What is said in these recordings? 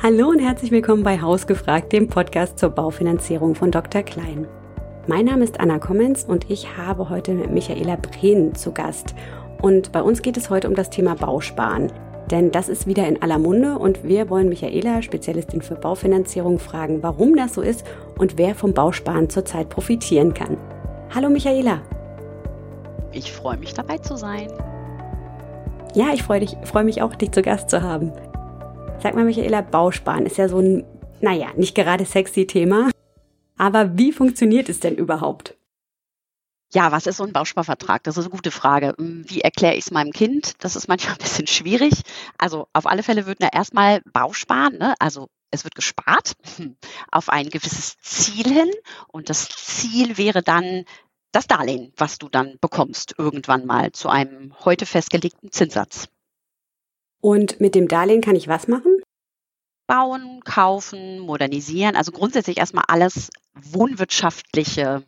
Hallo und herzlich willkommen bei Hausgefragt, dem Podcast zur Baufinanzierung von Dr. Klein. Mein Name ist Anna Kommens und ich habe heute mit Michaela Brehn zu Gast. Und bei uns geht es heute um das Thema Bausparen. Denn das ist wieder in aller Munde und wir wollen Michaela, Spezialistin für Baufinanzierung, fragen, warum das so ist und wer vom Bausparen zurzeit profitieren kann. Hallo Michaela. Ich freue mich dabei zu sein. Ja, ich freue freue mich auch, dich zu Gast zu haben. Sag mal, Michaela, Bausparen ist ja so ein, naja, nicht gerade sexy Thema. Aber wie funktioniert es denn überhaupt? Ja, was ist so ein Bausparvertrag? Das ist eine gute Frage. Hm, wie erkläre ich es meinem Kind? Das ist manchmal ein bisschen schwierig. Also auf alle Fälle wird er erstmal Bausparen, ne? also es wird gespart auf ein gewisses Ziel hin und das Ziel wäre dann das Darlehen, was du dann bekommst irgendwann mal zu einem heute festgelegten Zinssatz. Und mit dem Darlehen kann ich was machen? Bauen, kaufen, modernisieren. Also grundsätzlich erstmal alles wohnwirtschaftliche,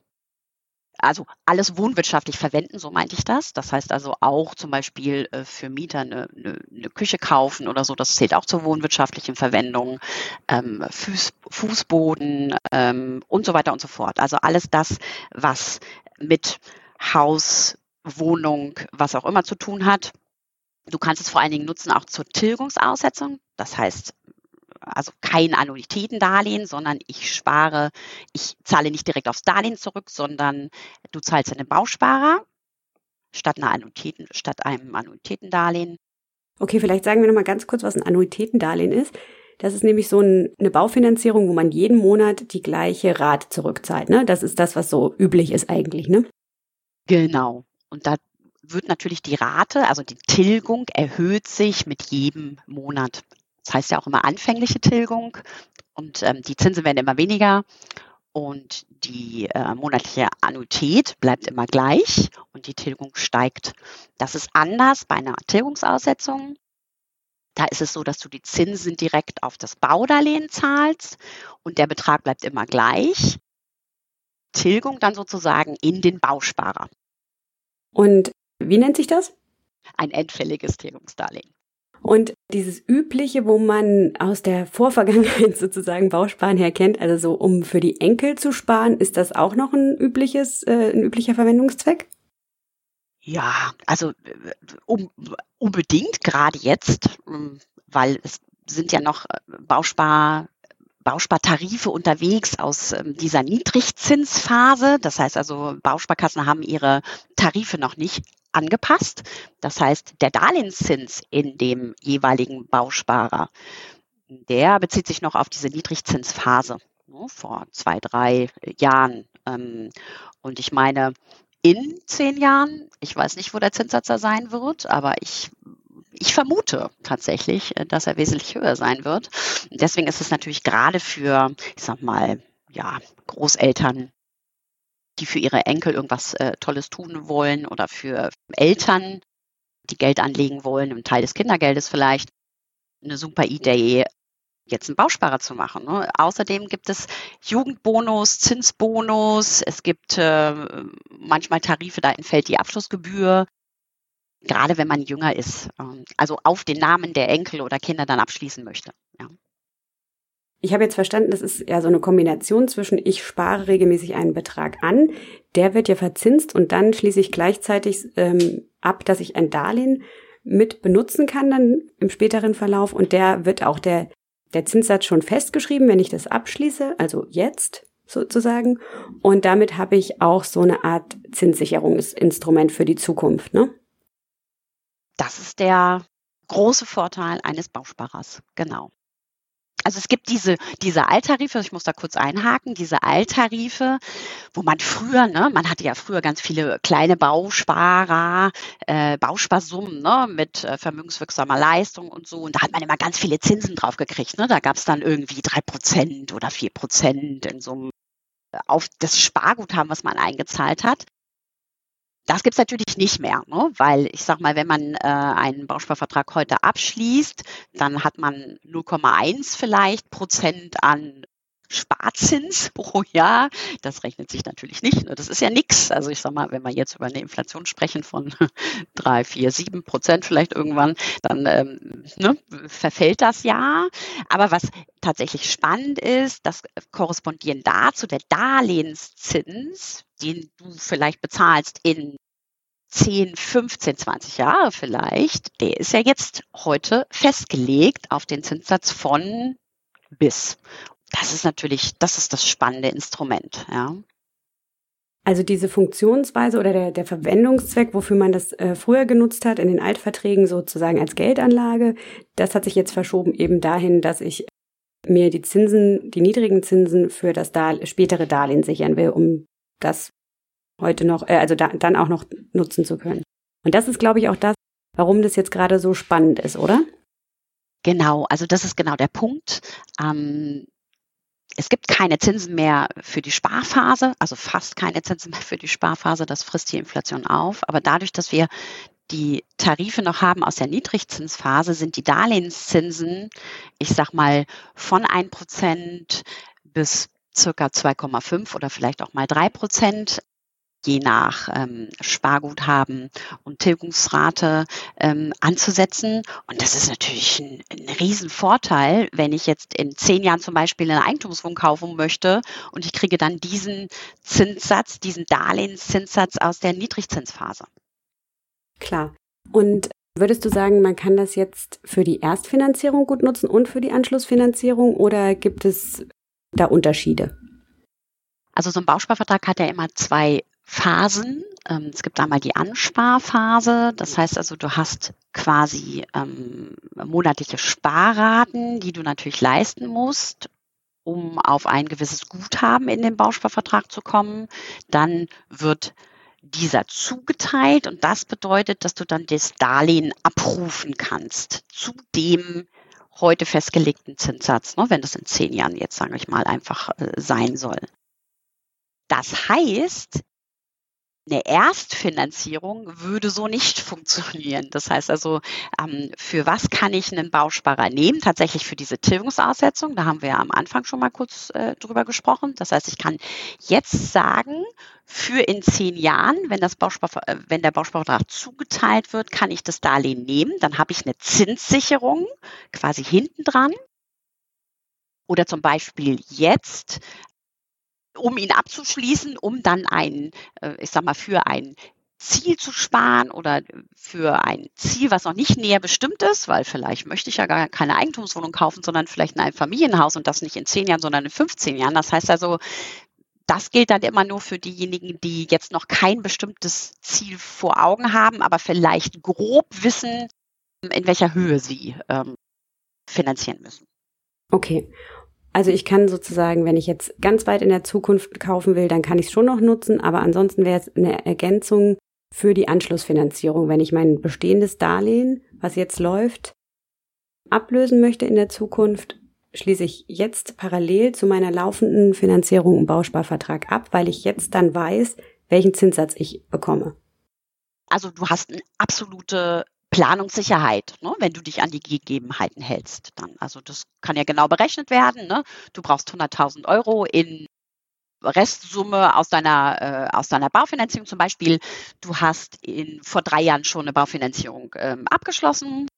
also alles wohnwirtschaftlich verwenden, so meinte ich das. Das heißt also auch zum Beispiel äh, für Mieter eine, eine, eine Küche kaufen oder so, das zählt auch zur wohnwirtschaftlichen Verwendung, ähm, Fuß, Fußboden ähm, und so weiter und so fort. Also alles das, was mit Haus, Wohnung, was auch immer zu tun hat. Du kannst es vor allen Dingen nutzen auch zur Tilgungsaussetzung. Das heißt, also kein Annuitätendarlehen, sondern ich spare, ich zahle nicht direkt aufs Darlehen zurück, sondern du zahlst einen Bausparer statt, einer Annuitäten, statt einem Annuitätendarlehen. Okay, vielleicht sagen wir nochmal ganz kurz, was ein Annuitätendarlehen ist. Das ist nämlich so ein, eine Baufinanzierung, wo man jeden Monat die gleiche Rate zurückzahlt. Ne? Das ist das, was so üblich ist eigentlich, ne? Genau. Und da wird natürlich die Rate, also die Tilgung, erhöht sich mit jedem Monat. Das heißt ja auch immer anfängliche Tilgung und ähm, die Zinsen werden immer weniger und die äh, monatliche Annuität bleibt immer gleich und die Tilgung steigt. Das ist anders bei einer Tilgungsaussetzung. Da ist es so, dass du die Zinsen direkt auf das Baudarlehen zahlst und der Betrag bleibt immer gleich. Tilgung dann sozusagen in den Bausparer. Und wie nennt sich das? Ein endfälliges Tilgungsdarlehen. Und dieses übliche, wo man aus der Vorvergangenheit sozusagen Bausparen her kennt, also so um für die Enkel zu sparen, ist das auch noch ein übliches, äh, ein üblicher Verwendungszweck? Ja, also um, unbedingt gerade jetzt, ähm, weil es sind ja noch äh, Bauspar Bauspartarife unterwegs aus ähm, dieser Niedrigzinsphase. Das heißt also, Bausparkassen haben ihre Tarife noch nicht angepasst. Das heißt, der Darlehenszins in dem jeweiligen Bausparer, der bezieht sich noch auf diese Niedrigzinsphase ne, vor zwei, drei Jahren. Ähm, und ich meine, in zehn Jahren, ich weiß nicht, wo der Zinssatz da sein wird, aber ich ich vermute tatsächlich, äh, dass er wesentlich höher sein wird. Deswegen ist es natürlich gerade für, ich sag mal, ja, Großeltern, die für ihre Enkel irgendwas äh, Tolles tun wollen oder für Eltern, die Geld anlegen wollen, einen Teil des Kindergeldes vielleicht, eine super Idee, jetzt einen Bausparer zu machen. Ne? Außerdem gibt es Jugendbonus, Zinsbonus, es gibt äh, manchmal Tarife, da entfällt die Abschlussgebühr gerade wenn man jünger ist, ähm, also auf den Namen der Enkel oder Kinder dann abschließen möchte. Ja. Ich habe jetzt verstanden, das ist ja so eine Kombination zwischen ich spare regelmäßig einen Betrag an, der wird ja verzinst und dann schließe ich gleichzeitig ähm, ab, dass ich ein Darlehen mit benutzen kann dann im späteren Verlauf und der wird auch der, der Zinssatz schon festgeschrieben, wenn ich das abschließe, also jetzt sozusagen. Und damit habe ich auch so eine Art Zinssicherungsinstrument für die Zukunft, ne? Das ist der große Vorteil eines Bausparers. Genau. Also es gibt diese, diese Alttarife, ich muss da kurz einhaken, diese Alttarife, wo man früher, ne, man hatte ja früher ganz viele kleine Bausparer, äh, Bausparsummen ne, mit äh, vermögenswirksamer Leistung und so. Und da hat man immer ganz viele Zinsen drauf gekriegt. Ne? Da gab es dann irgendwie drei Prozent oder vier Prozent in so einem äh, auf das Sparguthaben, was man eingezahlt hat. Das gibt's natürlich nicht mehr, ne? weil ich sag mal, wenn man äh, einen Bausparvertrag heute abschließt, dann hat man 0,1 vielleicht Prozent an Sparzins pro Jahr. Das rechnet sich natürlich nicht. Ne? Das ist ja nichts. Also ich sag mal, wenn wir jetzt über eine Inflation sprechen von drei, vier, sieben Prozent vielleicht irgendwann, dann ähm, ne, verfällt das ja. Aber was tatsächlich spannend ist, das korrespondieren dazu der Darlehenszins, den du vielleicht bezahlst in 10, 15, 20 Jahre vielleicht, der ist ja jetzt heute festgelegt auf den Zinssatz von bis. Das ist natürlich, das ist das spannende Instrument, ja. Also diese Funktionsweise oder der, der Verwendungszweck, wofür man das äh, früher genutzt hat, in den Altverträgen sozusagen als Geldanlage, das hat sich jetzt verschoben eben dahin, dass ich mir die Zinsen, die niedrigen Zinsen für das Dar spätere Darlehen sichern will, um das heute noch, äh, also da, dann auch noch nutzen zu können. Und das ist, glaube ich, auch das, warum das jetzt gerade so spannend ist, oder? Genau, also das ist genau der Punkt. Ähm, es gibt keine Zinsen mehr für die Sparphase, also fast keine Zinsen mehr für die Sparphase. Das frisst die Inflation auf. Aber dadurch, dass wir die Tarife noch haben aus der Niedrigzinsphase, sind die Darlehenszinsen, ich sag mal, von 1% bis circa 2,5 oder vielleicht auch mal 3 Prozent je nach ähm, Sparguthaben und Tilgungsrate ähm, anzusetzen. Und das ist natürlich ein, ein Riesenvorteil, wenn ich jetzt in zehn Jahren zum Beispiel eine Eigentumswohnung kaufen möchte und ich kriege dann diesen Zinssatz, diesen Darlehenszinssatz aus der Niedrigzinsphase. Klar. Und Würdest du sagen, man kann das jetzt für die Erstfinanzierung gut nutzen und für die Anschlussfinanzierung oder gibt es da Unterschiede? Also so ein Bausparvertrag hat ja immer zwei Phasen. Ähm, es gibt einmal die Ansparphase. Das heißt also, du hast quasi ähm, monatliche Sparraten, die du natürlich leisten musst, um auf ein gewisses Guthaben in den Bausparvertrag zu kommen. Dann wird dieser zugeteilt und das bedeutet, dass du dann das Darlehen abrufen kannst zu dem heute festgelegten Zinssatz, ne, wenn das in zehn Jahren jetzt, sage ich mal, einfach äh, sein soll. Das heißt, eine Erstfinanzierung würde so nicht funktionieren. Das heißt also, ähm, für was kann ich einen Bausparer nehmen? Tatsächlich für diese Tilgungsaussetzung. Da haben wir ja am Anfang schon mal kurz äh, drüber gesprochen. Das heißt, ich kann jetzt sagen, für in zehn Jahren, wenn, das Bauspar, äh, wenn der Bausparvertrag zugeteilt wird, kann ich das Darlehen nehmen. Dann habe ich eine Zinssicherung quasi hinten dran. Oder zum Beispiel jetzt um ihn abzuschließen, um dann ein, äh, ich sag mal, für ein Ziel zu sparen oder für ein Ziel, was noch nicht näher bestimmt ist, weil vielleicht möchte ich ja gar keine Eigentumswohnung kaufen, sondern vielleicht ein Familienhaus und das nicht in zehn Jahren, sondern in 15 Jahren. Das heißt also, das gilt dann immer nur für diejenigen, die jetzt noch kein bestimmtes Ziel vor Augen haben, aber vielleicht grob wissen, in welcher Höhe sie ähm, finanzieren müssen. Okay. Also ich kann sozusagen, wenn ich jetzt ganz weit in der Zukunft kaufen will, dann kann ich es schon noch nutzen, aber ansonsten wäre es eine Ergänzung für die Anschlussfinanzierung, wenn ich mein bestehendes Darlehen, was jetzt läuft, ablösen möchte in der Zukunft, schließe ich jetzt parallel zu meiner laufenden Finanzierung einen Bausparvertrag ab, weil ich jetzt dann weiß, welchen Zinssatz ich bekomme. Also du hast eine absolute Planungssicherheit, ne, wenn du dich an die Gegebenheiten hältst. Dann, also das kann ja genau berechnet werden. Ne? Du brauchst 100.000 Euro in Restsumme aus deiner äh, aus deiner Baufinanzierung zum Beispiel. Du hast in, vor drei Jahren schon eine Baufinanzierung ähm, abgeschlossen.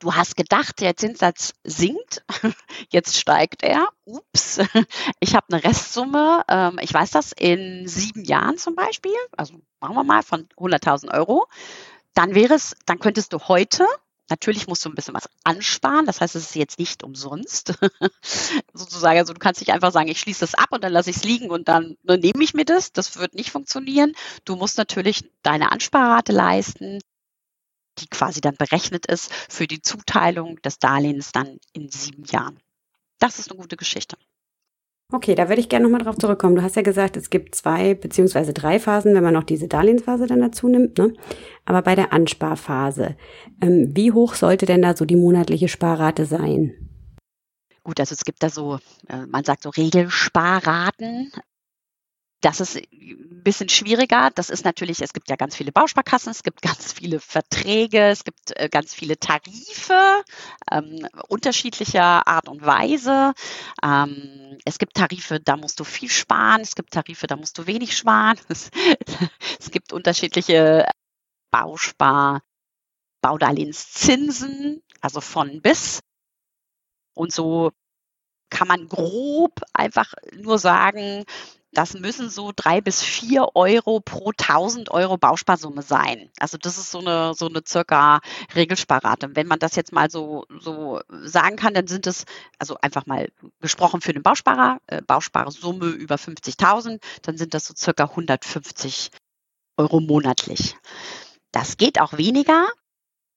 Du hast gedacht, der Zinssatz sinkt, jetzt steigt er. Ups, ich habe eine Restsumme, ähm, ich weiß das, in sieben Jahren zum Beispiel, also machen wir mal von 100.000 Euro dann wäre es, dann könntest du heute Natürlich musst du ein bisschen was ansparen, das heißt, es ist jetzt nicht umsonst. Sozusagen, also du kannst nicht einfach sagen, ich schließe das ab und dann lasse ich es liegen und dann, dann nehme ich mir das. Das wird nicht funktionieren. Du musst natürlich deine Ansparrate leisten, die quasi dann berechnet ist für die Zuteilung des Darlehens dann in sieben Jahren. Das ist eine gute Geschichte. Okay, da würde ich gerne nochmal drauf zurückkommen. Du hast ja gesagt, es gibt zwei beziehungsweise drei Phasen, wenn man noch diese Darlehensphase dann dazu nimmt. Ne? Aber bei der Ansparphase, ähm, wie hoch sollte denn da so die monatliche Sparrate sein? Gut, also es gibt da so, äh, man sagt so Regelsparraten. Das ist ein bisschen schwieriger. Das ist natürlich, es gibt ja ganz viele Bausparkassen, es gibt ganz viele Verträge, es gibt äh, ganz viele Tarife ähm, unterschiedlicher Art und Weise. Ähm, es gibt Tarife, da musst du viel sparen, es gibt Tarife, da musst du wenig sparen. Es, es gibt unterschiedliche Bauspar, Baudarlehenszinsen, also von bis. Und so kann man grob einfach nur sagen, das müssen so drei bis vier Euro pro 1000 Euro Bausparsumme sein. Also das ist so eine, so eine circa Regelsparrate. Wenn man das jetzt mal so, so sagen kann, dann sind es, also einfach mal gesprochen für den Bausparer, äh, Bausparsumme über 50.000, dann sind das so circa 150 Euro monatlich. Das geht auch weniger.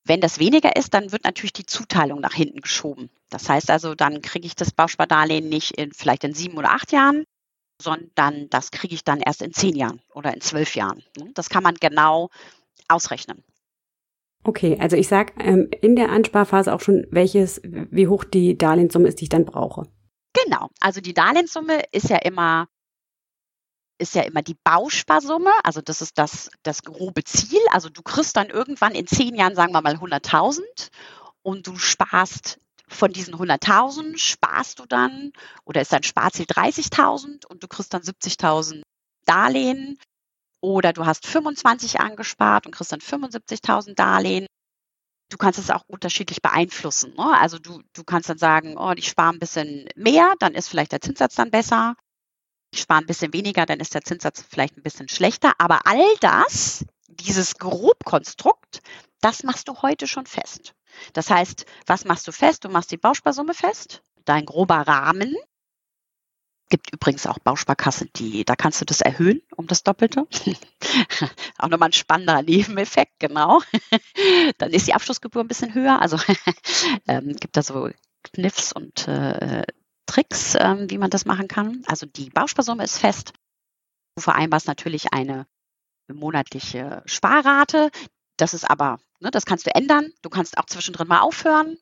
Wenn das weniger ist, dann wird natürlich die Zuteilung nach hinten geschoben. Das heißt also, dann kriege ich das Bauspardarlehen nicht in, vielleicht in sieben oder acht Jahren, sondern das kriege ich dann erst in zehn Jahren oder in zwölf Jahren. Ne? Das kann man genau ausrechnen. Okay, also ich sage ähm, in der Ansparphase auch schon, welches, wie hoch die Darlehenssumme ist, die ich dann brauche. Genau, also die Darlehenssumme ist ja immer ist ja immer die Bausparsumme, also das ist das, das grobe Ziel. Also du kriegst dann irgendwann in zehn Jahren, sagen wir mal, 100.000 und du sparst von diesen 100.000 sparst du dann oder ist dein Sparziel 30.000 und du kriegst dann 70.000 Darlehen oder du hast 25 angespart und kriegst dann 75.000 Darlehen. Du kannst es auch unterschiedlich beeinflussen. Ne? Also du, du kannst dann sagen, oh, ich spare ein bisschen mehr, dann ist vielleicht der Zinssatz dann besser. Ich spare ein bisschen weniger, dann ist der Zinssatz vielleicht ein bisschen schlechter. Aber all das, dieses Grobkonstrukt, das machst du heute schon fest. Das heißt, was machst du fest? Du machst die Bausparsumme fest, dein grober Rahmen. Gibt übrigens auch Bausparkassen, die, da kannst du das erhöhen um das Doppelte. auch nochmal ein spannender Nebeneffekt, genau. Dann ist die Abschlussgebühr ein bisschen höher. Also ähm, gibt da so Kniffs und äh, Tricks, ähm, wie man das machen kann. Also die Bausparsumme ist fest. Du vereinbarst natürlich eine monatliche Sparrate. Das ist aber, ne, das kannst du ändern. Du kannst auch zwischendrin mal aufhören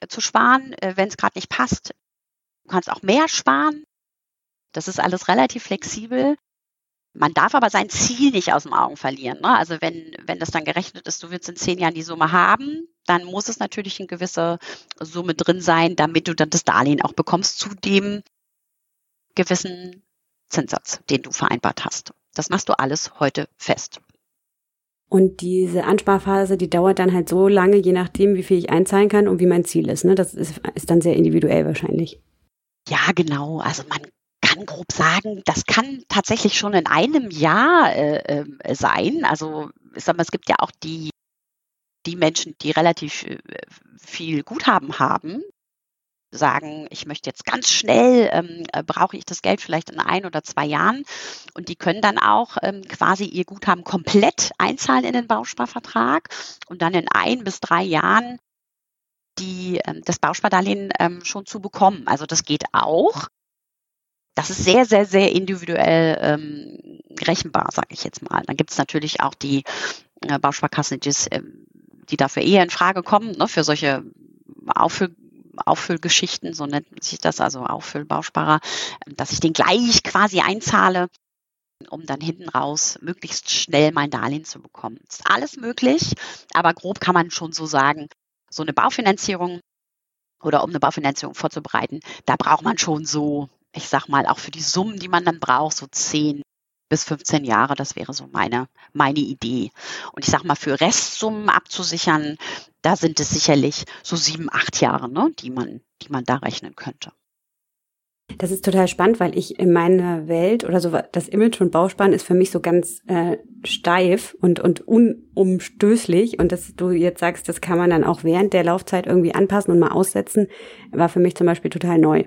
äh, zu sparen, äh, wenn es gerade nicht passt. Du kannst auch mehr sparen. Das ist alles relativ flexibel. Man darf aber sein Ziel nicht aus dem Augen verlieren. Ne? Also wenn, wenn das dann gerechnet ist, du willst in zehn Jahren die Summe haben, dann muss es natürlich eine gewisse Summe drin sein, damit du dann das Darlehen auch bekommst zu dem gewissen Zinssatz, den du vereinbart hast. Das machst du alles heute fest. Und diese Ansparphase, die dauert dann halt so lange, je nachdem, wie viel ich einzahlen kann und wie mein Ziel ist. Ne? Das ist, ist dann sehr individuell wahrscheinlich. Ja, genau. Also man kann grob sagen, das kann tatsächlich schon in einem Jahr äh, äh, sein. Also ich sag mal, es gibt ja auch die, die Menschen, die relativ äh, viel Guthaben haben, sagen, ich möchte jetzt ganz schnell, ähm, äh, brauche ich das Geld vielleicht in ein oder zwei Jahren. Und die können dann auch ähm, quasi ihr Guthaben komplett einzahlen in den Bausparvertrag und dann in ein bis drei Jahren die, ähm, das Bauspardarlehen ähm, schon zu bekommen. Also das geht auch. Das ist sehr, sehr, sehr individuell ähm, rechenbar, sage ich jetzt mal. Dann gibt es natürlich auch die äh, Bausparkassen, die, äh, die dafür eher in Frage kommen, ne, für solche Auffüll Auffüllgeschichten, so nennt sich das, also Auffüllbausparer, dass ich den gleich quasi einzahle, um dann hinten raus möglichst schnell mein Darlehen zu bekommen. Ist alles möglich, aber grob kann man schon so sagen, so eine Baufinanzierung oder um eine Baufinanzierung vorzubereiten, da braucht man schon so, ich sag mal, auch für die Summen, die man dann braucht, so 10 bis 15 Jahre. Das wäre so meine, meine Idee. Und ich sag mal, für Restsummen abzusichern, da sind es sicherlich so sieben, acht Jahre, ne, die man, die man da rechnen könnte. Das ist total spannend, weil ich in meiner Welt oder so das Image von Bausparen ist für mich so ganz äh, steif und und unumstößlich und dass du jetzt sagst, das kann man dann auch während der Laufzeit irgendwie anpassen und mal aussetzen, war für mich zum Beispiel total neu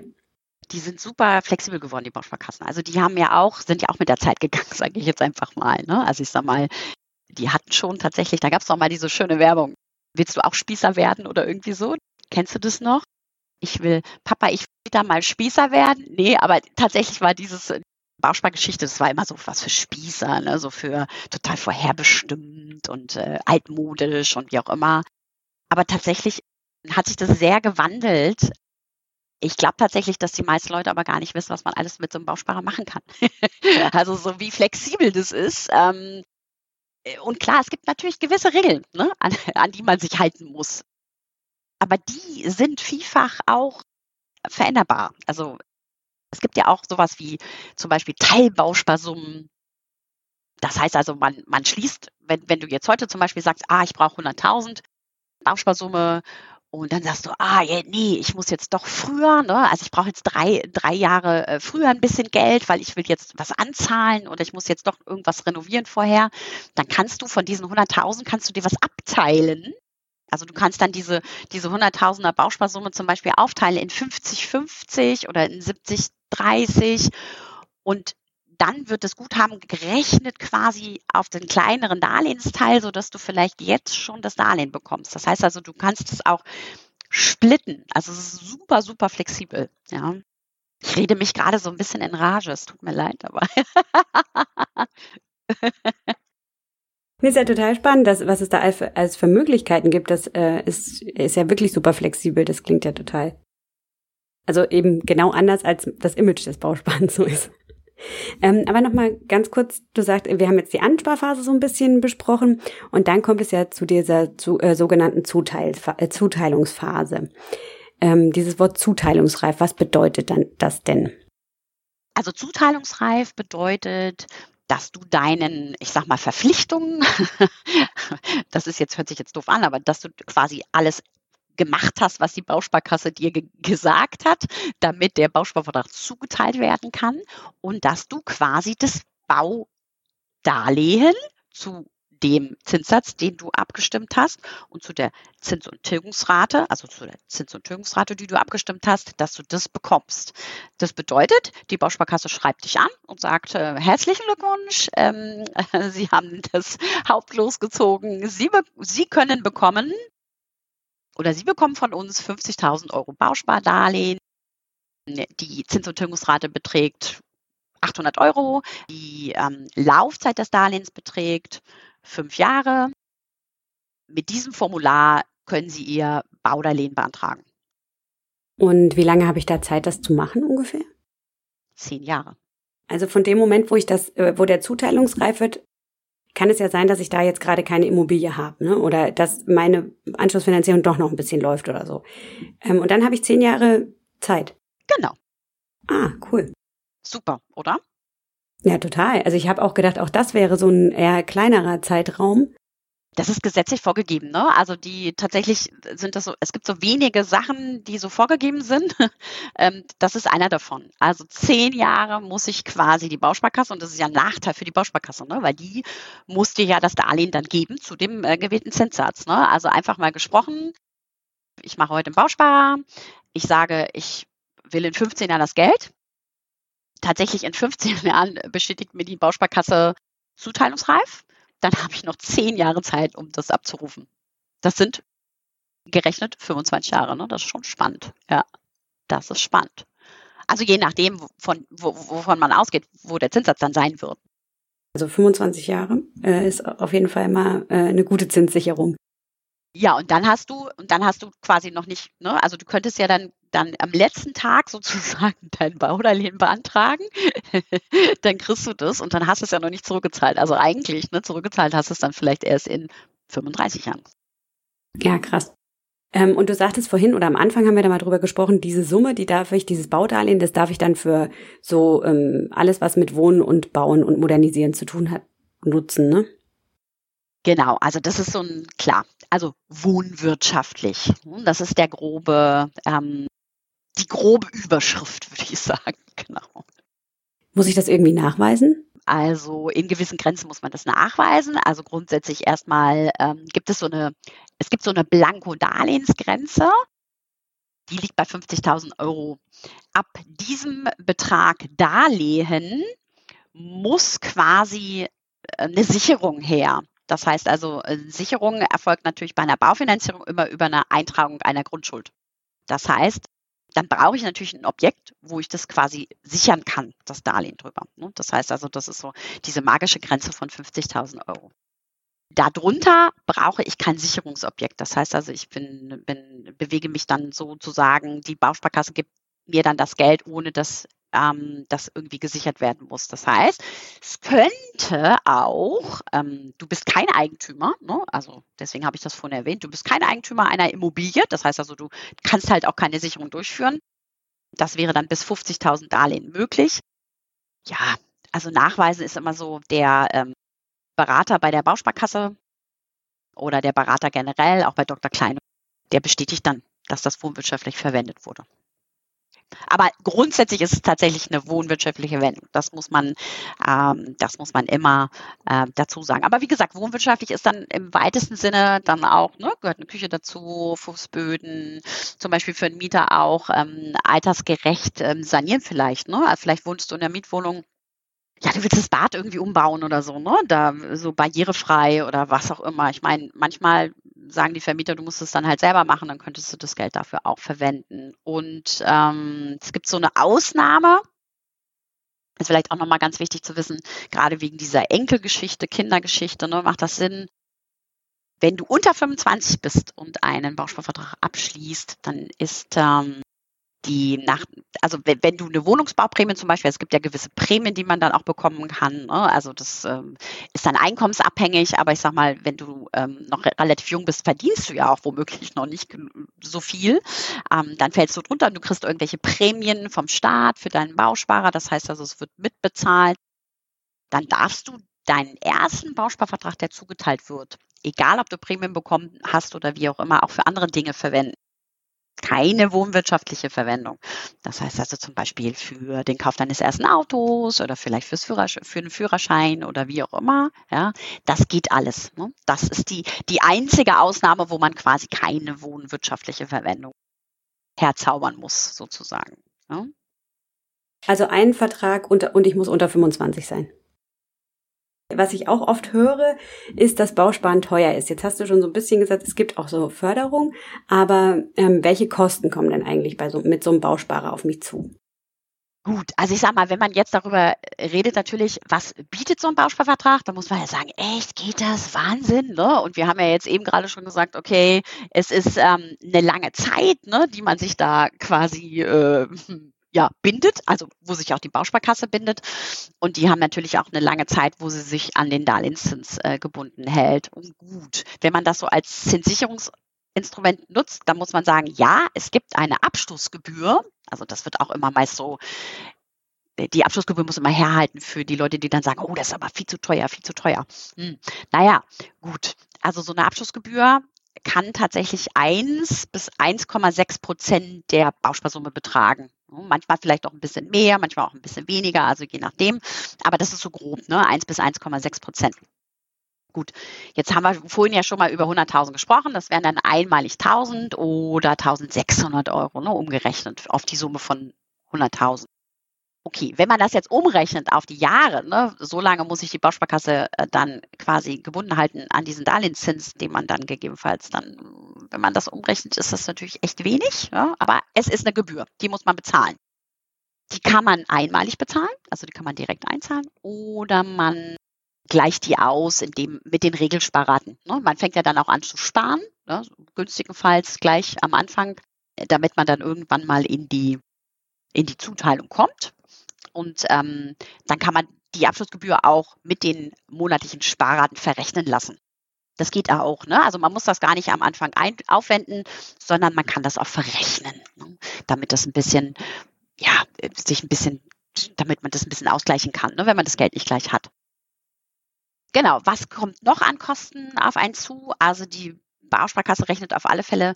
die sind super flexibel geworden, die Bausparkassen. Also die haben ja auch, sind ja auch mit der Zeit gegangen, sage ich jetzt einfach mal. Ne? Also ich sag mal, die hatten schon tatsächlich, da gab es noch mal diese schöne Werbung. Willst du auch Spießer werden oder irgendwie so? Kennst du das noch? Ich will, Papa, ich will da mal Spießer werden. Nee, aber tatsächlich war dieses äh, Bauspargeschichte, das war immer so was für Spießer, ne? so für total vorherbestimmt und äh, altmodisch und wie auch immer. Aber tatsächlich hat sich das sehr gewandelt Ich glaube tatsächlich, dass die meisten Leute aber gar nicht wissen, was man alles mit so einem Bausparer machen kann. also so wie flexibel das ist. Ähm, und klar, es gibt natürlich gewisse Regeln, ne, an, an die man sich halten muss. Aber die sind vielfach auch veränderbar. Also es gibt ja auch sowas wie zum Beispiel Teilbausparsummen. Das heißt also, man, man schließt, wenn, wenn du jetzt heute zum Beispiel sagst, ah, ich brauche 100.000 Bausparsumme und dann sagst du, ah, nee, ich muss jetzt doch früher, ne? also ich brauche jetzt drei, drei Jahre äh, früher ein bisschen Geld, weil ich will jetzt was anzahlen oder ich muss jetzt doch irgendwas renovieren vorher. Dann kannst du von diesen 100.000, kannst du dir was abteilen. Also du kannst dann diese, diese 100.000er Bausparsumme zum Beispiel aufteilen in 50-50 oder in 70-30 und dann wird das Guthaben gerechnet quasi auf den kleineren Darlehensteil, sodass du vielleicht jetzt schon das Darlehen bekommst. Das heißt also, du kannst es auch splitten. Also es ist super, super flexibel. Ja. Ich rede mich gerade so ein bisschen in Rage. Es tut mir leid, aber. Mir ist ja total spannend, dass, was es da als, als für Möglichkeiten gibt. Das äh, ist, ist ja wirklich super flexibel. Das klingt ja total. Also eben genau anders, als das Image des Bausparens so ist. Ähm, aber nochmal ganz kurz, du sagst, wir haben jetzt die Ansparphase so ein bisschen besprochen und dann kommt es ja zu dieser zu, äh, sogenannten Zuteil, äh, Zuteilungsphase. Ähm, dieses Wort zuteilungsreif, was bedeutet dann das denn? Also zuteilungsreif bedeutet, dass du deinen, ich sag mal, Verpflichtungen, das ist jetzt, hört sich jetzt doof an, aber dass du quasi alles gemacht hast, was die Bausparkasse dir ge gesagt hat, damit der Bausparvertrag zugeteilt werden kann und dass du quasi das Baudarlehen zu dem Zinssatz, den du abgestimmt hast und zu der Zins- und Tilgungsrate, also zu der Zins- und Tilgungsrate, die du abgestimmt hast, dass du das bekommst. Das bedeutet, die Bausparkasse schreibt dich an und sagt, äh, herzlichen Glückwunsch, ähm, Sie haben das Hauptlos gezogen. Sie, Sie können bekommen oder Sie bekommen von uns 50.000 Euro Bauspardarlehen. Die Zins- und Tilgungsrate beträgt 800 Euro. Die ähm, Laufzeit des Darlehens beträgt fünf Jahre. Mit diesem Formular können Sie Ihr Baudarlehen beantragen. Und wie lange habe ich da Zeit, das zu machen ungefähr? Zehn Jahre. Also von dem Moment, wo ich das, äh, wo der zuteilungsreif wird, kann es ja sein, dass ich da jetzt gerade keine Immobilie habe, ne? Oder dass meine Anschlussfinanzierung doch noch ein bisschen läuft oder so. Ähm, und dann habe ich zehn Jahre Zeit. Genau. Ah, cool. Super, oder? Ja, total. Also ich habe auch gedacht, auch das wäre so ein eher kleinerer Zeitraum. Das ist gesetzlich vorgegeben, ne? Also die tatsächlich sind das so, es gibt so wenige Sachen, die so vorgegeben sind. Ähm, das ist einer davon. Also zehn Jahre muss ich quasi die Bausparkasse, und das ist ja ein Nachteil für die Bausparkasse, ne? weil die muss dir ja das Darlehen dann geben zu dem äh, gewählten Zinssatz. Ne? Also einfach mal gesprochen, ich mache heute einen Bausparer, ich sage, ich will in 15 Jahren das Geld. Tatsächlich in 15 Jahren bestätigt mir die Bausparkasse zuteilungsreif dann habe ich noch zehn Jahre Zeit, um das abzurufen. Das sind gerechnet 25 Jahre, ne? Das ist schon spannend. Ja, das ist spannend. Also je nachdem, von, wo, wovon man ausgeht, wo der Zinssatz dann sein wird. Also 25 Jahre äh, ist auf jeden Fall mal äh, eine gute Zinssicherung. Ja, und dann hast du, und dann hast du quasi noch nicht, ne, also du könntest ja dann, dann am letzten Tag sozusagen dein Baudarlehen beantragen, dann kriegst du das und dann hast du es ja noch nicht zurückgezahlt. Also eigentlich, ne, zurückgezahlt hast du es dann vielleicht erst in 35 Jahren. Ja, krass. Ähm, und du sagtest vorhin oder am Anfang haben wir da mal drüber gesprochen, diese Summe, die darf ich, dieses Baudarlehen, das darf ich dann für so ähm, alles, was mit Wohnen und Bauen und Modernisieren zu tun hat, nutzen, ne? Genau, also das ist so ein, klar, also wohnwirtschaftlich. Das ist der grobe, ähm, die grobe Überschrift, würde ich sagen. Genau. Muss ich das irgendwie nachweisen? Also in gewissen Grenzen muss man das nachweisen. Also grundsätzlich erstmal ähm, gibt es so eine, es gibt so eine Blanko-Darlehensgrenze. Die liegt bei 50.000 Euro. Ab diesem Betrag Darlehen muss quasi eine Sicherung her. Das heißt also, äh, Sicherung erfolgt natürlich bei einer Baufinanzierung immer über eine Eintragung einer Grundschuld. Das heißt, dann brauche ich natürlich ein Objekt, wo ich das quasi sichern kann, das Darlehen drüber. Ne? Das heißt also, das ist so diese magische Grenze von 50.000 Euro. Darunter brauche ich kein Sicherungsobjekt. Das heißt also, ich bin, bin, bewege mich dann sozusagen, die Bausparkasse gibt mir dann das Geld, ohne dass ähm, das irgendwie gesichert werden muss. Das heißt, es könnte auch, ähm, du bist kein Eigentümer, ne? also deswegen habe ich das vorhin erwähnt, du bist kein Eigentümer einer Immobilie, das heißt also, du kannst halt auch keine Sicherung durchführen. Das wäre dann bis 50.000 Darlehen möglich. Ja, also Nachweisen ist immer so, der ähm, Berater bei der Bausparkasse oder der Berater generell, auch bei Dr. Kleine, der bestätigt dann, dass das wohnwirtschaftlich verwendet wurde. Aber grundsätzlich ist es tatsächlich eine wohnwirtschaftliche Wendung. Das muss man, ähm, das muss man immer äh, dazu sagen. Aber wie gesagt, wohnwirtschaftlich ist dann im weitesten Sinne dann auch, ne, gehört eine Küche dazu, Fußböden, zum Beispiel für einen Mieter auch ähm, altersgerecht ähm, sanieren vielleicht. Ne? Also vielleicht wohnst du in der Mietwohnung ja, du willst das Bad irgendwie umbauen oder so, ne? Da so barrierefrei oder was auch immer. Ich meine, manchmal sagen die Vermieter, du musst es dann halt selber machen, dann könntest du das Geld dafür auch verwenden. Und ähm, es gibt so eine Ausnahme, ist vielleicht auch nochmal ganz wichtig zu wissen, gerade wegen dieser Enkelgeschichte, Kindergeschichte, ne, macht das Sinn, wenn du unter 25 bist und einen Bausparvertrag abschließt, dann ist ähm, die nach, also wenn, wenn, du eine Wohnungsbauprämie zum Beispiel, es gibt ja gewisse Prämien, die man dann auch bekommen kann. Ne? Also das ähm, ist dann einkommensabhängig, aber ich sag mal, wenn du ähm, noch relativ jung bist, verdienst du ja auch womöglich noch nicht so viel. Ähm, dann fällst du drunter und du kriegst irgendwelche Prämien vom Staat für deinen Bausparer. Das heißt also, es wird mitbezahlt. Dann darfst du deinen ersten Bausparvertrag, der zugeteilt wird, egal ob du Prämien bekommen hast oder wie auch immer, auch für andere Dinge verwenden keine wohnwirtschaftliche Verwendung. Das heißt also zum Beispiel für den Kauf deines ersten Autos oder vielleicht fürs Führersch für einen Führerschein oder wie auch immer. Ja, das geht alles. Ne? Das ist die, die einzige Ausnahme, wo man quasi keine wohnwirtschaftliche Verwendung herzaubern muss, sozusagen. Ja? Also ein Vertrag unter, und ich muss unter 25 sein. Was ich auch oft höre, ist, dass Bausparen teuer ist. Jetzt hast du schon so ein bisschen gesagt, es gibt auch so Förderung, aber ähm, welche Kosten kommen denn eigentlich bei so, mit so einem Bausparer auf mich zu? Gut, also ich sag mal, wenn man jetzt darüber redet, natürlich, was bietet so ein Bausparvertrag, dann muss man ja sagen, echt, geht das? Wahnsinn, ne? Und wir haben ja jetzt eben gerade schon gesagt, okay, es ist ähm, eine lange Zeit, ne, die man sich da quasi äh, ja, bindet, also wo sich auch die Bausparkasse bindet. Und die haben natürlich auch eine lange Zeit, wo sie sich an den Darlehenszins äh, gebunden hält. Und gut, wenn man das so als Zinssicherungsinstrument nutzt, dann muss man sagen, ja, es gibt eine Abschlussgebühr. Also das wird auch immer meist so die Abschlussgebühr muss immer herhalten für die Leute, die dann sagen, oh, das ist aber viel zu teuer, viel zu teuer. Hm. Naja, gut. Also so eine Abschlussgebühr kann tatsächlich 1 bis 1,6 Prozent der Bausparsumme betragen. Manchmal vielleicht auch ein bisschen mehr, manchmal auch ein bisschen weniger, also je nachdem. Aber das ist so grob, ne? 1 bis 1,6 Prozent. Gut, jetzt haben wir vorhin ja schon mal über 100.000 gesprochen. Das wären dann einmalig 1.000 oder 1.600 Euro, ne, umgerechnet auf die Summe von 100.000. Okay, wenn man das jetzt umrechnet auf die Jahre, ne, so lange muss sich die Bausparkasse äh, dann quasi gebunden halten an diesen Darlehenszins, den man dann gegebenenfalls dann, wenn man das umrechnet, ist das natürlich echt wenig, ja, aber es ist eine Gebühr, die muss man bezahlen. Die kann man einmalig bezahlen, also die kann man direkt einzahlen, oder man gleicht die aus in dem, mit den Regelsparraten. Ne? Man fängt ja dann auch an zu sparen, ne, günstigenfalls gleich am Anfang, damit man dann irgendwann mal in die in die Zuteilung kommt. Und ähm, dann kann man die Abschlussgebühr auch mit den monatlichen Sparraten verrechnen lassen. Das geht auch. Ne? Also man muss das gar nicht am Anfang ein aufwenden, sondern man kann das auch verrechnen, ne? damit das ein bisschen, ja, sich ein bisschen, damit man das ein bisschen ausgleichen kann, ne? wenn man das Geld nicht gleich hat. Genau, was kommt noch an Kosten auf einen zu? Also die Bausparkasse rechnet auf alle Fälle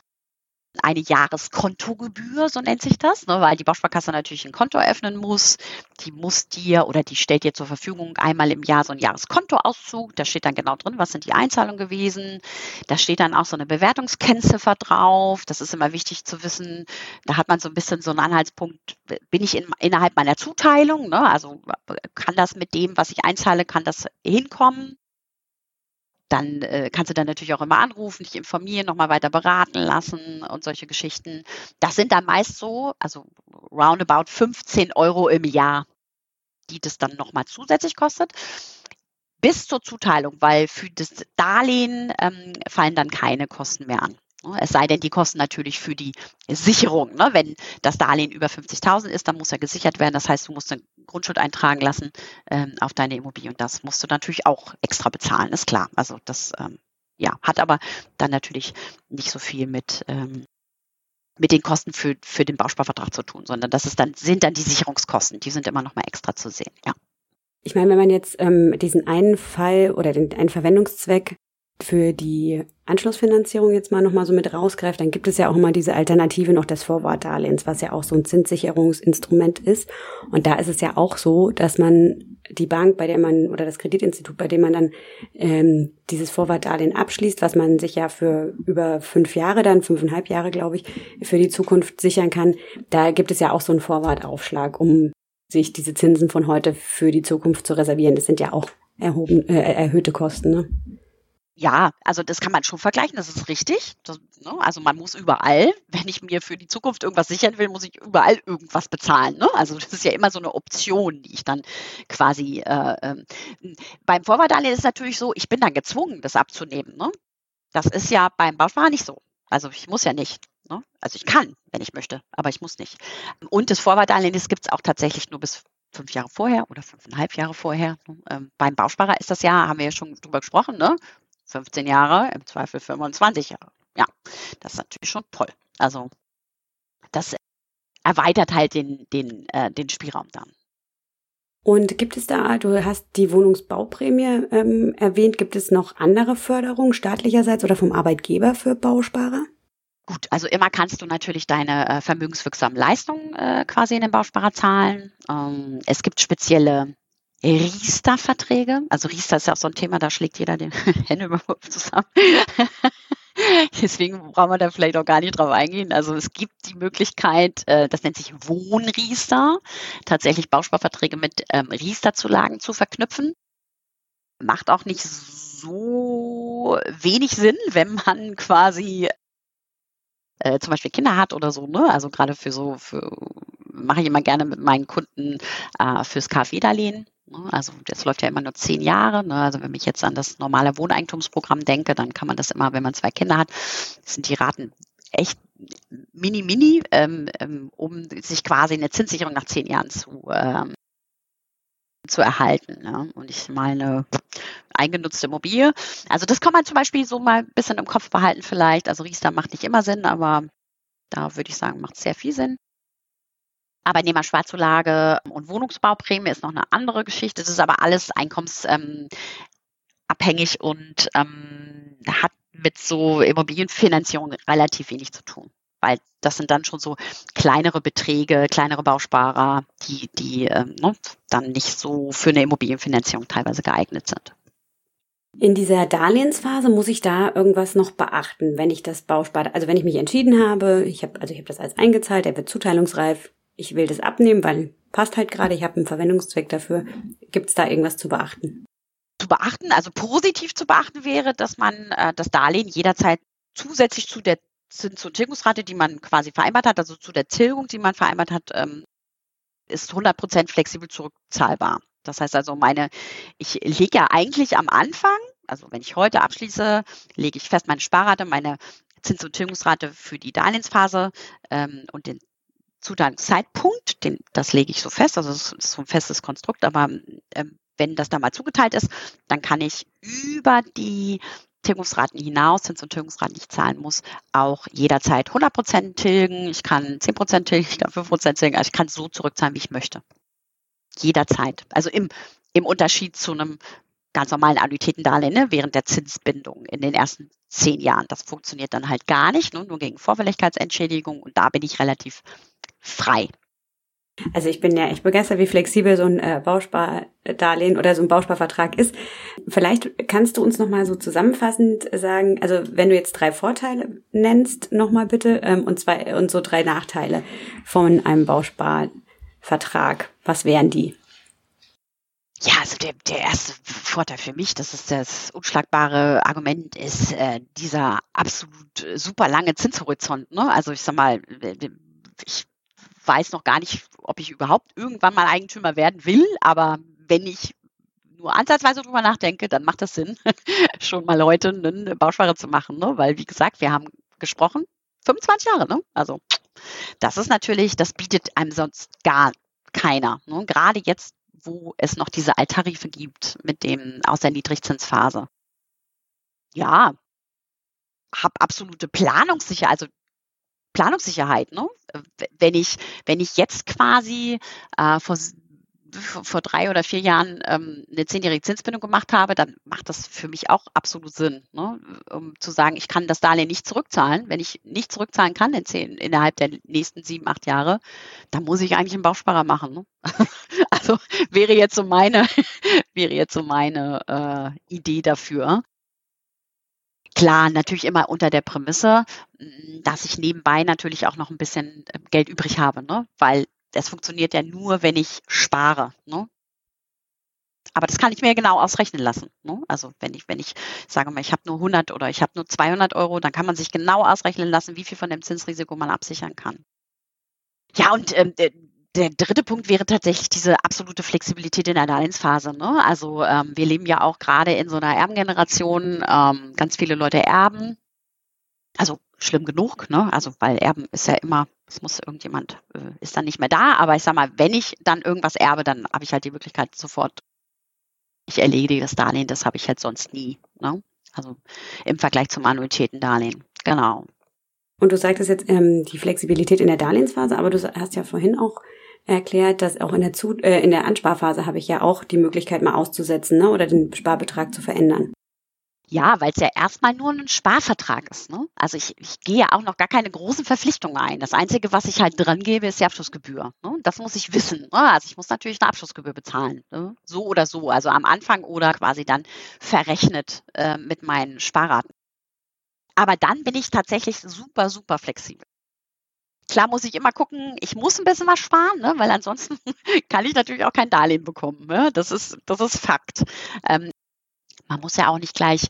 eine Jahreskontogebühr, so nennt sich das, ne, weil die Bausparkasse natürlich ein Konto eröffnen muss. Die muss dir oder die stellt dir zur Verfügung einmal im Jahr so ein Jahreskontoauszug. Da steht dann genau drin, was sind die Einzahlungen gewesen. Da steht dann auch so eine Bewertungskennziffer drauf. Das ist immer wichtig zu wissen. Da hat man so ein bisschen so einen Anhaltspunkt, bin ich in, innerhalb meiner Zuteilung, ne? also kann das mit dem, was ich einzahle, kann das hinkommen dann äh, kannst du dann natürlich auch immer anrufen, dich informieren, nochmal weiter beraten lassen und solche Geschichten. Das sind dann meist so, also roundabout 15 Euro im Jahr, die das dann nochmal zusätzlich kostet. Bis zur Zuteilung, weil für das Darlehen ähm, fallen dann keine Kosten mehr an. Ne? Es sei denn, die kosten natürlich für die Sicherung. Ne? Wenn das Darlehen über 50.000 ist, dann muss er gesichert werden. Das heißt, du musst eine Grundschuld eintragen lassen ähm, auf deine Immobilie und das musst du natürlich auch extra bezahlen, ist klar. Also das ähm, ja, hat aber dann natürlich nicht so viel mit ähm, mit den Kosten für, für den Bausparvertrag zu tun, sondern das ist dann, sind dann die Sicherungskosten, die sind immer noch mal extra zu sehen, ja. Ich meine, wenn man jetzt ähm, diesen einen Fall oder den einen Verwendungszweck für die Anschlussfinanzierung jetzt mal nochmal so mit rausgreift, dann gibt es ja auch immer diese Alternative noch des Vorwartdarlehens, was ja auch so ein Zinssicherungsinstrument ist. Und da ist es ja auch so, dass man die Bank, bei der man oder das Kreditinstitut, bei dem man dann ähm, dieses Vorwartdarlehen abschließt, was man sich ja für über fünf Jahre dann, fünfeinhalb Jahre, glaube ich, für die Zukunft sichern kann, da gibt es ja auch so einen Vorwartaufschlag, um sich diese Zinsen von heute für die Zukunft zu reservieren. Das sind ja auch erhoben, äh, erhöhte Kosten. Ne? Ja, also das kann man schon vergleichen, das ist richtig. Das, ne? Also man muss überall, wenn ich mir für die Zukunft irgendwas sichern will, muss ich überall irgendwas bezahlen. Ne? Also das ist ja immer so eine Option, die ich dann quasi äh, äh, beim Vorwartdarlehen ist natürlich so, ich bin dann gezwungen, das abzunehmen. Ne? Das ist ja beim Bausparer nicht so. Also ich muss ja nicht. Ne? Also ich kann, wenn ich möchte, aber ich muss nicht. Und das Vorwartdarlehen, das gibt es auch tatsächlich nur bis fünf Jahre vorher oder fünfeinhalb Jahre vorher. Ähm, beim Bausparer ist das ja, haben wir ja schon drüber gesprochen, ne? 15 Jahre, im Zweifel 25 Jahre. Ja, das ist natürlich schon toll. Also das erweitert halt den, den, äh, den Spielraum dann. Und gibt es da, du hast die Wohnungsbauprämie ähm, erwähnt, gibt es noch andere Förderungen staatlicherseits oder vom Arbeitgeber für Bausparer? Gut, also immer kannst du natürlich deine äh, vermögenswirksamen Leistungen äh, quasi in den Bausparer zahlen. Ähm, es gibt spezielle Riester-Verträge. Also Riester ist ja auch so ein Thema, da schlägt jeder den Hände über Kopf zusammen. Deswegen brauchen wir da vielleicht auch gar nicht drauf eingehen. Also es gibt die Möglichkeit, äh, das nennt sich Wohnriester, tatsächlich Bausparverträge mit ähm, Riesterzulagen zu verknüpfen. Macht auch nicht so wenig Sinn, wenn man quasi äh, zum Beispiel Kinder hat oder so, ne? Also gerade für so, für mache ich immer gerne mit meinen Kunden äh, fürs KfW-Darlehen. Ne? Also das läuft ja immer nur zehn Jahre. Ne? Also wenn ich jetzt an das normale Wohneigentumsprogramm denke, dann kann man das immer, wenn man zwei Kinder hat, sind die Raten echt mini, mini, ähm, ähm, um sich quasi eine Zinssicherung nach zehn Jahren zu, ähm, zu erhalten. Ne? Und ich meine, eingenutzte Immobilie. Also das kann man zum Beispiel so mal ein bisschen im Kopf behalten vielleicht. Also Riester macht nicht immer Sinn, aber da würde ich sagen, macht sehr viel Sinn. Arbeitnehmerschwarzzulage und Wohnungsbauprämie ist noch eine andere Geschichte. Das ist aber alles einkommensabhängig ähm, und ähm, hat mit so Immobilienfinanzierung relativ wenig zu tun. Weil das sind dann schon so kleinere Beträge, kleinere Bausparer, die, die ähm, ne, dann nicht so für eine Immobilienfinanzierung teilweise geeignet sind. In dieser Darlehensphase muss ich da irgendwas noch beachten, wenn ich das Bauspar, also wenn ich mich entschieden habe, ich habe also ich habe das als eingezahlt, er wird zuteilungsreif, ich will das abnehmen, weil passt halt gerade, ich habe einen Verwendungszweck dafür. Gibt es da irgendwas zu beachten? Zu beachten, also positiv zu beachten wäre, dass man äh, das Darlehen jederzeit zusätzlich zu der Zins- und Tilgungsrate, die man quasi vereinbart hat, also zu der Tilgung, die man vereinbart hat, ähm, ist 100 Prozent flexibel zurückzahlbar. Das heißt also, meine, ich lege ja eigentlich am Anfang, also wenn ich heute abschließe, lege ich fest meine Sparrate, meine Zins- und Tilgungsrate für die Darlehensphase ähm, und den Zuteilungszeitpunkt, den, das lege ich so fest, also das ist so ein festes Konstrukt, aber ähm, wenn das da mal zugeteilt ist, dann kann ich über die Tilgungsraten hinaus, Zins- und Tilgungsraten, die ich zahlen muss, auch jederzeit 100 Prozent tilgen. Ich kann 10 Prozent tilgen, ich kann 5 Prozent tilgen, also ich kann so zurückzahlen, wie ich möchte. Jederzeit. Also im, im Unterschied zu einem ganz normalen Annuitätendarlehen ne, während der Zinsbindung in den ersten zehn Jahren. Das funktioniert dann halt gar nicht, ne, nur gegen Vorfälligkeitsentschädigung und da bin ich relativ frei. Also ich bin ja echt begeistert, wie flexibel so ein äh, Bauspardarlehen oder so ein Bausparvertrag ist. Vielleicht kannst du uns nochmal so zusammenfassend sagen, also wenn du jetzt drei Vorteile nennst, nochmal bitte, ähm, und zwei und so drei Nachteile von einem Bausparvertrag. Was wären die? Ja, also der, der erste Vorteil für mich, das ist das unschlagbare Argument, ist äh, dieser absolut super lange Zinshorizont. Ne? Also ich sag mal, ich weiß noch gar nicht, ob ich überhaupt irgendwann mal Eigentümer werden will, aber wenn ich nur ansatzweise drüber nachdenke, dann macht das Sinn, schon mal heute eine Bausparre zu machen, ne? weil wie gesagt, wir haben gesprochen. 25 Jahre, ne? Also das ist natürlich, das bietet einem sonst gar keiner. Ne? Gerade jetzt, wo es noch diese Alttarife gibt mit dem aus der Niedrigzinsphase. Ja, habe absolute Planungssicherheit, also Planungssicherheit. Ne? Wenn ich wenn ich jetzt quasi äh, vor vor drei oder vier Jahren ähm, eine zehnjährige Zinsbindung gemacht habe, dann macht das für mich auch absolut Sinn, ne? um zu sagen, ich kann das Darlehen nicht zurückzahlen. Wenn ich nicht zurückzahlen kann in zehn, innerhalb der nächsten sieben, acht Jahre, dann muss ich eigentlich einen Bausparer machen. Ne? also wäre jetzt so meine, wäre jetzt so meine äh, Idee dafür. Klar, natürlich immer unter der Prämisse, dass ich nebenbei natürlich auch noch ein bisschen ähm, Geld übrig habe, ne? weil das funktioniert ja nur, wenn ich spare. Ne? Aber das kann ich mir genau ausrechnen lassen. Ne? Also wenn ich, wenn ich sage mal, ich habe nur 100 oder ich habe nur 200 Euro, dann kann man sich genau ausrechnen lassen, wie viel von dem Zinsrisiko man absichern kann. Ja, und ähm, der dritte Punkt wäre tatsächlich diese absolute Flexibilität in der Darlehensphase. Ne? Also ähm, wir leben ja auch gerade in so einer Erbengeneration. Ähm, ganz viele Leute erben. Also schlimm genug, ne? Also weil Erben ist ja immer, es muss irgendjemand, äh, ist dann nicht mehr da, aber ich sag mal, wenn ich dann irgendwas erbe, dann habe ich halt die Möglichkeit sofort, ich erledige das Darlehen, das habe ich halt sonst nie. Ne? Also im Vergleich zum Annuitätendarlehen. Genau. Und du sagtest jetzt ähm, die Flexibilität in der Darlehensphase, aber du hast ja vorhin auch erklärt, dass auch in der, Zu äh, in der Ansparphase habe ich ja auch die Möglichkeit mal auszusetzen ne? oder den Sparbetrag zu verändern. Ja, weil es ja erstmal nur ein Sparvertrag ist. Ne? Also ich, ich gehe ja auch noch gar keine großen Verpflichtungen ein. Das Einzige, was ich halt dran gebe, ist die Abschlussgebühr. Ne? Das muss ich wissen. Ne? Also ich muss natürlich eine Abschlussgebühr bezahlen. Ne? So oder so. Also am Anfang oder quasi dann verrechnet äh, mit meinen Sparraten. Aber dann bin ich tatsächlich super, super flexibel. Klar muss ich immer gucken, ich muss ein bisschen was sparen, ne? weil ansonsten kann ich natürlich auch kein Darlehen bekommen. Ne? Das, ist, das ist Fakt. Ähm, man muss ja auch nicht gleich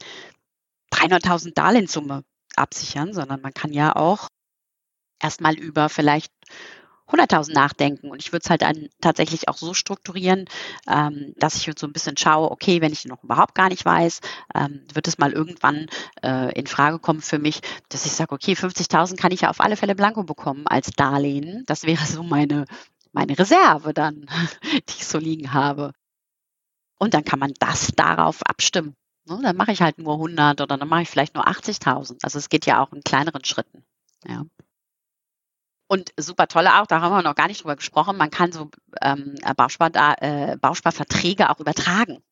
300.000 Darlehenssumme absichern, sondern man kann ja auch erstmal über vielleicht 100.000 nachdenken. Und ich würde es halt dann tatsächlich auch so strukturieren, ähm, dass ich so ein bisschen schaue, okay, wenn ich noch überhaupt gar nicht weiß, ähm, wird es mal irgendwann äh, in Frage kommen für mich, dass ich sage, okay, 50.000 kann ich ja auf alle Fälle blanko bekommen als Darlehen. Das wäre so meine, meine Reserve dann, die ich so liegen habe. Und dann kann man das darauf abstimmen. Ne? Dann mache ich halt nur 100 oder dann mache ich vielleicht nur 80.000. Also es geht ja auch in kleineren Schritten. Ja. Und super tolle auch, da haben wir noch gar nicht drüber gesprochen, man kann so ähm, Bauspar, äh, Bausparverträge auch übertragen.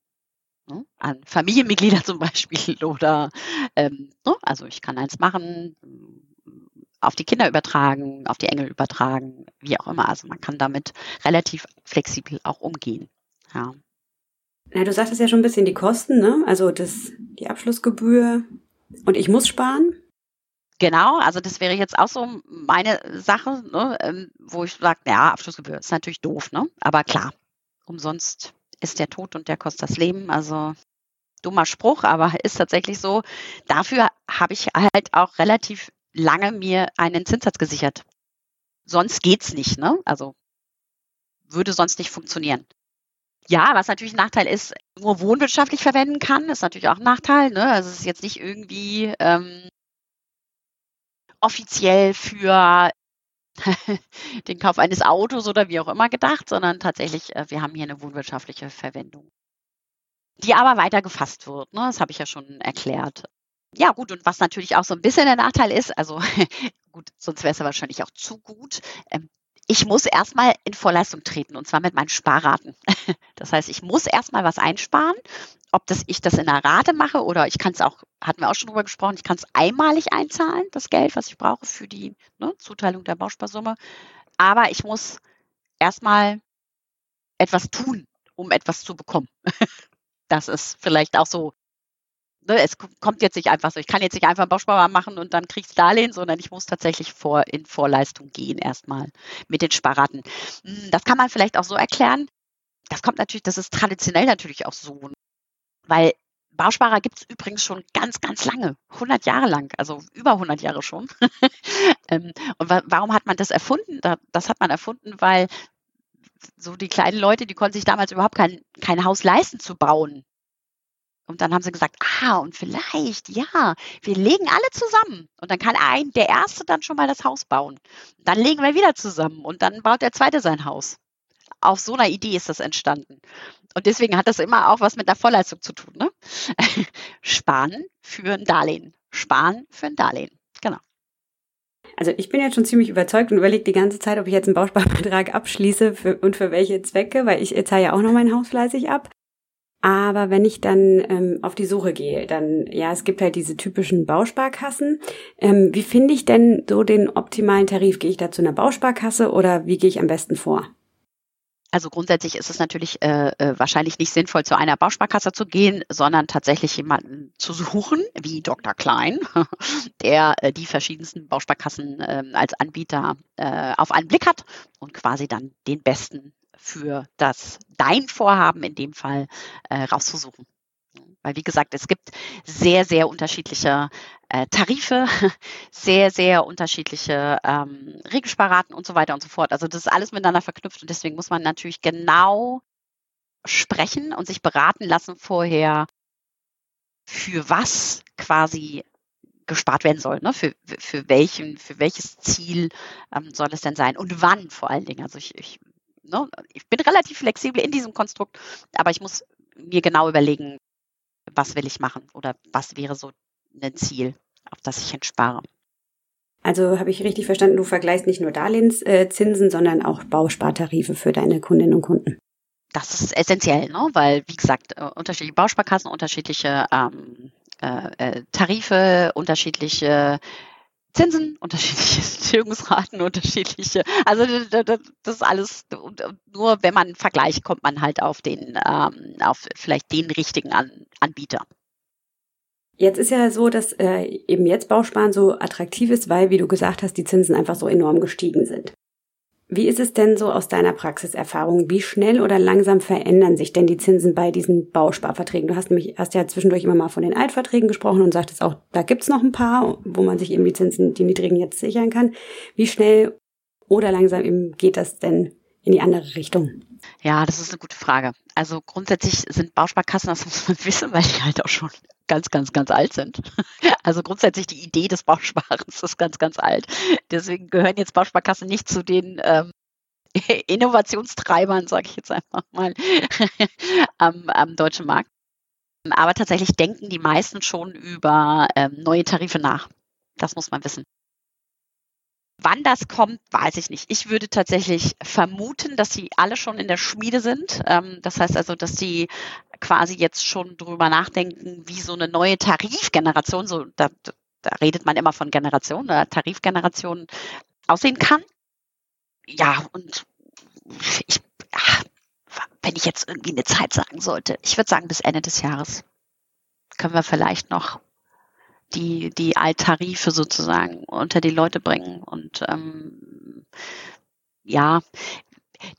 Ne? An Familienmitglieder zum Beispiel oder ähm, ne? also ich kann eins machen, auf die Kinder übertragen, auf die Engel übertragen, wie auch immer. Also man kann damit relativ flexibel auch umgehen. Ja. Na, du sagtest ja schon ein bisschen die Kosten, ne? Also das, die Abschlussgebühr. Und ich muss sparen? Genau, also das wäre jetzt auch so meine Sache, ne, ähm, wo ich sage, ja, Abschlussgebühr ist natürlich doof, ne? Aber klar, umsonst ist der Tod und der kostet das Leben. Also dummer Spruch, aber ist tatsächlich so. Dafür habe ich halt auch relativ lange mir einen Zinssatz gesichert. Sonst geht's nicht, ne? Also würde sonst nicht funktionieren. Ja, was natürlich ein Nachteil ist, nur wohnwirtschaftlich verwenden kann, ist natürlich auch ein Nachteil. Ne? Also es ist jetzt nicht irgendwie ähm, offiziell für den Kauf eines Autos oder wie auch immer gedacht, sondern tatsächlich, äh, wir haben hier eine wohnwirtschaftliche Verwendung, die aber weiter gefasst wird. Ne? Das habe ich ja schon erklärt. Ja, gut, und was natürlich auch so ein bisschen der Nachteil ist, also gut, sonst wäre es ja wahrscheinlich auch zu gut. Ähm, ich muss erstmal in Vorleistung treten und zwar mit meinen Sparraten. Das heißt, ich muss erstmal was einsparen. Ob das ich das in einer Rate mache oder ich kann es auch, hatten wir auch schon drüber gesprochen, ich kann es einmalig einzahlen, das Geld, was ich brauche für die ne, Zuteilung der Bausparsumme. Aber ich muss erstmal etwas tun, um etwas zu bekommen. Das ist vielleicht auch so ne, es kommt jetzt nicht einfach so, ich kann jetzt nicht einfach Bausparer machen und dann kriegst Darlehen, sondern ich muss tatsächlich vor, in Vorleistung gehen erstmal mit den Sparraten. Hm, das kann man vielleicht auch so erklären. Das kommt natürlich, das ist traditionell natürlich auch so, weil Bausparer gibt es übrigens schon ganz, ganz lange, 100 Jahre lang, also über 100 Jahre schon. Ähm, und warum hat man das erfunden? Das hat man erfunden, weil so die kleinen Leute, die konnten sich damals überhaupt kein, kein Haus leisten zu bauen. Und dann haben sie gesagt, ah, und vielleicht, ja, wir legen alle zusammen. Und dann kann ein, der Erste dann schon mal das Haus bauen. Dann legen wir wieder zusammen und dann baut der Zweite sein Haus. Auf so einer Idee ist das entstanden. Und deswegen hat das immer auch was mit der Vorleistung zu tun. Ne? Sparen für ein Darlehen. Sparen für ein Darlehen. Genau. Also ich bin jetzt schon ziemlich überzeugt und überlege die ganze Zeit, ob ich jetzt einen Bausparvertrag abschließe für, und für welche Zwecke, weil ich zahle ja auch noch mein Haus fleißig ab. Aber wenn ich dann ähm, auf die Suche gehe, dann, ja, es gibt halt diese typischen Bausparkassen. Ähm, wie finde ich denn so den optimalen Tarif? Gehe ich da zu einer Bausparkasse oder wie gehe ich am besten vor? Also grundsätzlich ist es natürlich äh, äh, wahrscheinlich nicht sinnvoll, zu einer Bausparkasse zu gehen, sondern tatsächlich jemanden zu suchen, wie Dr. Klein, der äh, die verschiedensten Bausparkassen äh, als Anbieter äh, auf einen Blick hat und quasi dann den besten für das dein Vorhaben in dem Fall äh, rauszusuchen. Weil wie gesagt, es gibt sehr, sehr unterschiedliche äh, Tarife, sehr, sehr unterschiedliche ähm, Regelsparraten und so weiter und so fort. Also das ist alles miteinander verknüpft und deswegen muss man natürlich genau sprechen und sich beraten lassen vorher, für was quasi gespart werden soll, ne? für, für, welchen, für welches Ziel ähm, soll es denn sein und wann vor allen Dingen. Also ich, ich ne, ich bin relativ flexibel in diesem Konstrukt, aber ich muss mir genau überlegen, was will ich machen oder was wäre so ein Ziel, auf das ich entspare. Also habe ich richtig verstanden, du vergleichst nicht nur Darlehenszinsen, sondern auch Bauspartarife für deine Kundinnen und Kunden. Das ist essentiell, ne? weil, wie gesagt, äh, unterschiedliche Bausparkassen, unterschiedliche ähm, äh, äh Tarife, unterschiedliche Zinsen, unterschiedliche Tilgungsraten, unterschiedliche. Also das ist alles nur, wenn man vergleicht, kommt man halt auf den, ähm, auf vielleicht den richtigen An Anbieter. Jetzt ist ja so, dass äh, eben jetzt Bausparen so attraktiv ist, weil, wie du gesagt hast, die Zinsen einfach so enorm gestiegen sind. Wie ist es denn so aus deiner Praxiserfahrung? Wie schnell oder langsam verändern sich denn die Zinsen bei diesen Bausparverträgen? Du hast nämlich hast ja zwischendurch immer mal von den Altverträgen gesprochen und sagtest auch, da gibt's noch ein paar, wo man sich eben die Zinsen, die niedrigen jetzt sichern kann. Wie schnell oder langsam eben geht das denn in die andere Richtung? Ja, das ist eine gute Frage. Also grundsätzlich sind Bausparkassen, das muss man wissen, weil die halt auch schon ganz, ganz, ganz alt sind. Also grundsätzlich die Idee des Bausparens ist ganz, ganz alt. Deswegen gehören jetzt Bausparkassen nicht zu den ähm, Innovationstreibern, sage ich jetzt einfach mal, am, am deutschen Markt. Aber tatsächlich denken die meisten schon über ähm, neue Tarife nach. Das muss man wissen. Wann das kommt, weiß ich nicht. Ich würde tatsächlich vermuten, dass sie alle schon in der Schmiede sind. Ähm, das heißt also, dass sie quasi jetzt schon drüber nachdenken, wie so eine neue Tarifgeneration, so da, da redet man immer von Generation oder Tarifgeneration aussehen kann. Ja, und ich, ach, wenn ich jetzt irgendwie eine Zeit sagen sollte, ich würde sagen bis Ende des Jahres können wir vielleicht noch die, die Alttarife sozusagen unter die Leute bringen. Und ähm, ja,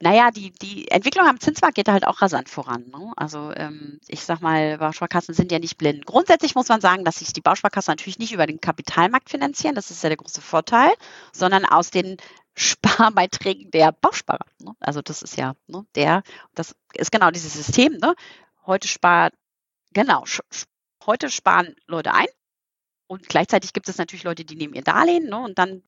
naja, die, die Entwicklung am Zinsmarkt geht halt auch rasant voran. Ne? Also ähm, ich sag mal, Bausparkassen sind ja nicht blind. Grundsätzlich muss man sagen, dass sich die Bausparkassen natürlich nicht über den Kapitalmarkt finanzieren, das ist ja der große Vorteil, sondern aus den Sparbeiträgen der Bausparer. Ne? Also das ist ja ne, der, das ist genau dieses System. Ne? Heute spart, genau, heute sparen Leute ein und gleichzeitig gibt es natürlich Leute, die nehmen ihr Darlehen ne, und dann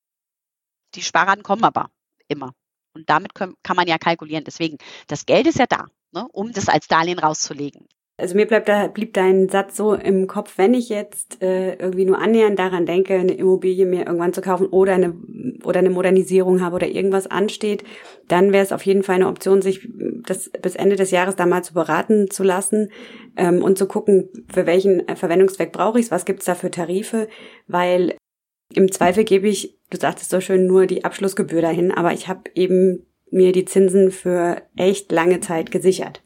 die Sparraten kommen aber immer. Und damit können, kann man ja kalkulieren. Deswegen, das Geld ist ja da, ne, um das als Darlehen rauszulegen. Also mir bleibt da, blieb dein Satz so im Kopf, wenn ich jetzt äh, irgendwie nur annähernd daran denke, eine Immobilie mir irgendwann zu kaufen oder eine oder eine Modernisierung habe oder irgendwas ansteht, dann wäre es auf jeden Fall eine Option, sich das bis Ende des Jahres da mal zu beraten zu lassen ähm, und zu gucken, für welchen Verwendungszweck brauche ich es, was gibt's da für Tarife, weil im Zweifel gebe ich, du sagtest so schön, nur die Abschlussgebühr dahin, aber ich habe eben mir die Zinsen für echt lange Zeit gesichert.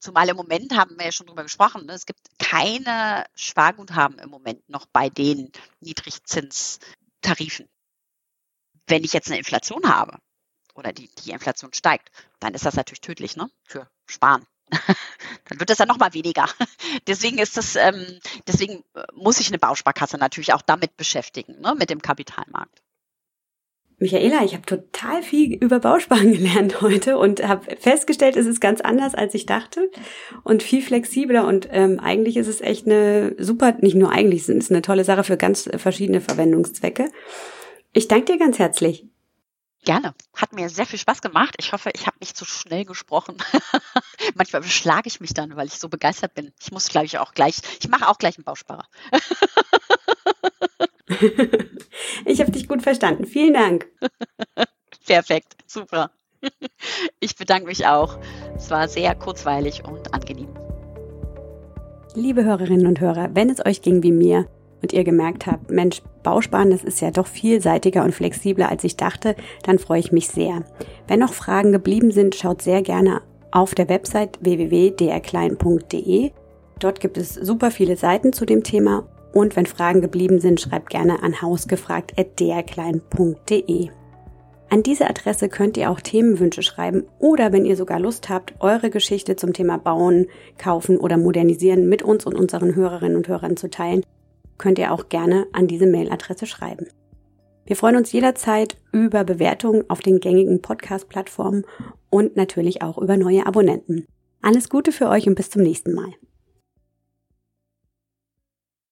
Zumal im Moment haben wir ja schon drüber gesprochen, ne? es gibt keine Sparguthaben im Moment noch bei den Niedrigzinstarifen. Wenn ich jetzt eine Inflation habe oder die, die Inflation steigt, dann ist das natürlich tödlich ne? für Sparen. dann wird es ja noch mal weniger. deswegen ist das, ähm, deswegen muss sich eine Bausparkasse natürlich auch damit beschäftigen, ne? mit dem Kapitalmarkt. Michaela, ich habe total viel über Bausparen gelernt heute und habe festgestellt, es ist ganz anders, als ich dachte und viel flexibler und ähm, eigentlich ist es echt eine super, nicht nur eigentlich, es ist eine tolle Sache für ganz verschiedene Verwendungszwecke. Ich danke dir ganz herzlich. Gerne. Hat mir sehr viel Spaß gemacht. Ich hoffe, ich habe nicht zu schnell gesprochen. Manchmal beschlage ich mich dann, weil ich so begeistert bin. Ich muss, glaube ich, auch gleich, ich mache auch gleich einen Bausparer. ich habe dich gut verstanden. Vielen Dank. Perfekt. Super. Ich bedanke mich auch. Es war sehr kurzweilig und angenehm. Liebe Hörerinnen und Hörer, wenn es euch ging wie mir, und ihr gemerkt habt, Mensch, Bausparen, das ist ja doch vielseitiger und flexibler, als ich dachte, dann freue ich mich sehr. Wenn noch Fragen geblieben sind, schaut sehr gerne auf der Website www.drklein.de. Dort gibt es super viele Seiten zu dem Thema und wenn Fragen geblieben sind, schreibt gerne an hausgefragt.drklein.de. An diese Adresse könnt ihr auch Themenwünsche schreiben oder wenn ihr sogar Lust habt, eure Geschichte zum Thema Bauen, Kaufen oder Modernisieren mit uns und unseren Hörerinnen und Hörern zu teilen, könnt ihr auch gerne an diese Mailadresse schreiben. Wir freuen uns jederzeit über Bewertungen auf den gängigen Podcast-Plattformen und natürlich auch über neue Abonnenten. Alles Gute für euch und bis zum nächsten Mal.